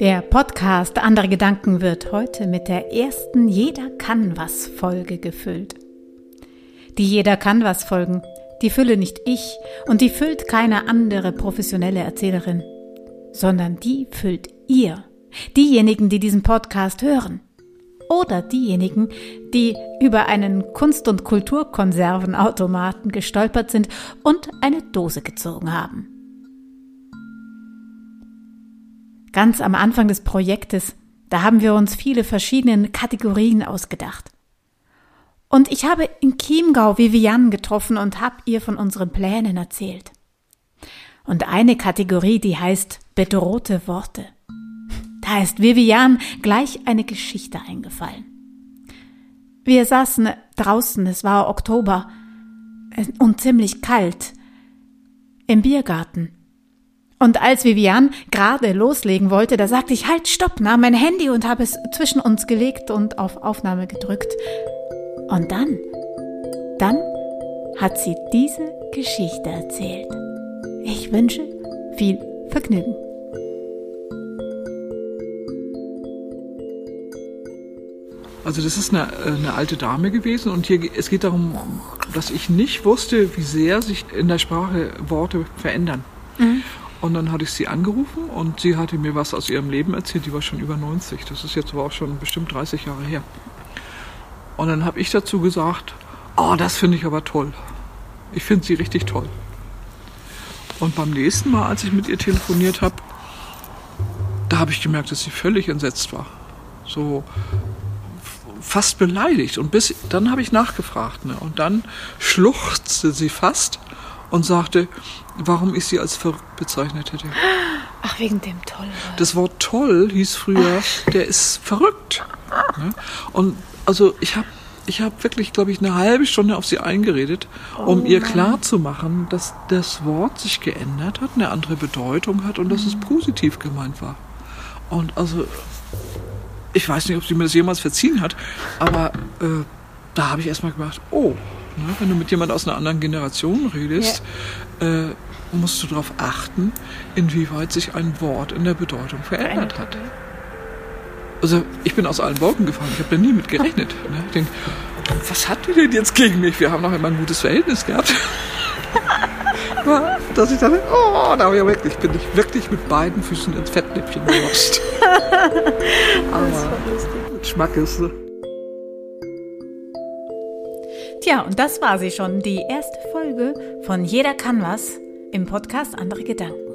Der Podcast Andere Gedanken wird heute mit der ersten Jeder kann was Folge gefüllt. Die Jeder kann was Folgen, die fülle nicht ich und die füllt keine andere professionelle Erzählerin, sondern die füllt ihr, diejenigen, die diesen Podcast hören. Oder diejenigen, die über einen Kunst- und Kulturkonservenautomaten gestolpert sind und eine Dose gezogen haben. Ganz am Anfang des Projektes, da haben wir uns viele verschiedene Kategorien ausgedacht. Und ich habe in Chiemgau Vivian getroffen und habe ihr von unseren Plänen erzählt. Und eine Kategorie, die heißt bedrohte Worte. Da ist Vivian gleich eine Geschichte eingefallen. Wir saßen draußen, es war Oktober und ziemlich kalt, im Biergarten. Und als Vivian gerade loslegen wollte, da sagte ich, halt, stopp, nahm mein Handy und habe es zwischen uns gelegt und auf Aufnahme gedrückt. Und dann, dann hat sie diese Geschichte erzählt. Ich wünsche viel Vergnügen. Also das ist eine, eine alte Dame gewesen und hier es geht darum, dass ich nicht wusste, wie sehr sich in der Sprache Worte verändern. Mhm. Und dann hatte ich sie angerufen und sie hatte mir was aus ihrem Leben erzählt. Die war schon über 90. Das ist jetzt aber auch schon bestimmt 30 Jahre her. Und dann habe ich dazu gesagt, oh, das finde ich aber toll. Ich finde sie richtig toll. Und beim nächsten Mal, als ich mit ihr telefoniert habe, da habe ich gemerkt, dass sie völlig entsetzt war. So fast beleidigt. Und bis dann habe ich nachgefragt. Ne? Und dann schluchzte sie fast und sagte, warum ich sie als verrückt bezeichnet hätte. Ach, wegen dem toll. Das Wort toll hieß früher, der ist verrückt. Ne? Und also ich habe ich hab wirklich, glaube ich, eine halbe Stunde auf sie eingeredet, um oh ihr klarzumachen, dass das Wort sich geändert hat, eine andere Bedeutung hat und mhm. dass es mhm. positiv gemeint war. Und also, ich weiß nicht, ob sie mir das jemals verziehen hat, aber äh, da habe ich erstmal gedacht, oh, Ne? Wenn du mit jemand aus einer anderen Generation redest, ja. äh, musst du darauf achten, inwieweit sich ein Wort in der Bedeutung verändert hat. Also ich bin aus allen Wolken gefallen, ich habe da nie mit gerechnet. Ne? Ich denke, was hat die denn jetzt gegen mich? Wir haben noch immer ein gutes Verhältnis gehabt. Dass ich dachte, oh, da habe ich wirklich, bin ich wirklich mit beiden Füßen ins Fettnäpfchen gerutscht. Aber Schmackes. Ne? Tja, und das war sie schon, die erste Folge von Jeder kann was im Podcast Andere Gedanken.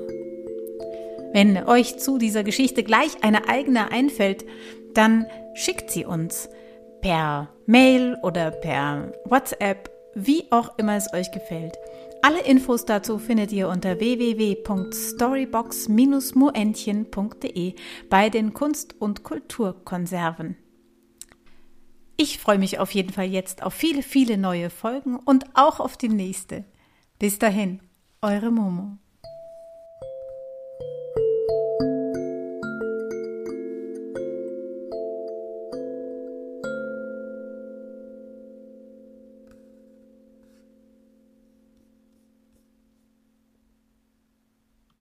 Wenn euch zu dieser Geschichte gleich eine eigene einfällt, dann schickt sie uns per Mail oder per WhatsApp, wie auch immer es euch gefällt. Alle Infos dazu findet ihr unter www.storybox-muentchen.de bei den Kunst- und Kulturkonserven. Ich freue mich auf jeden Fall jetzt auf viele, viele neue Folgen und auch auf die nächste. Bis dahin, eure Momo.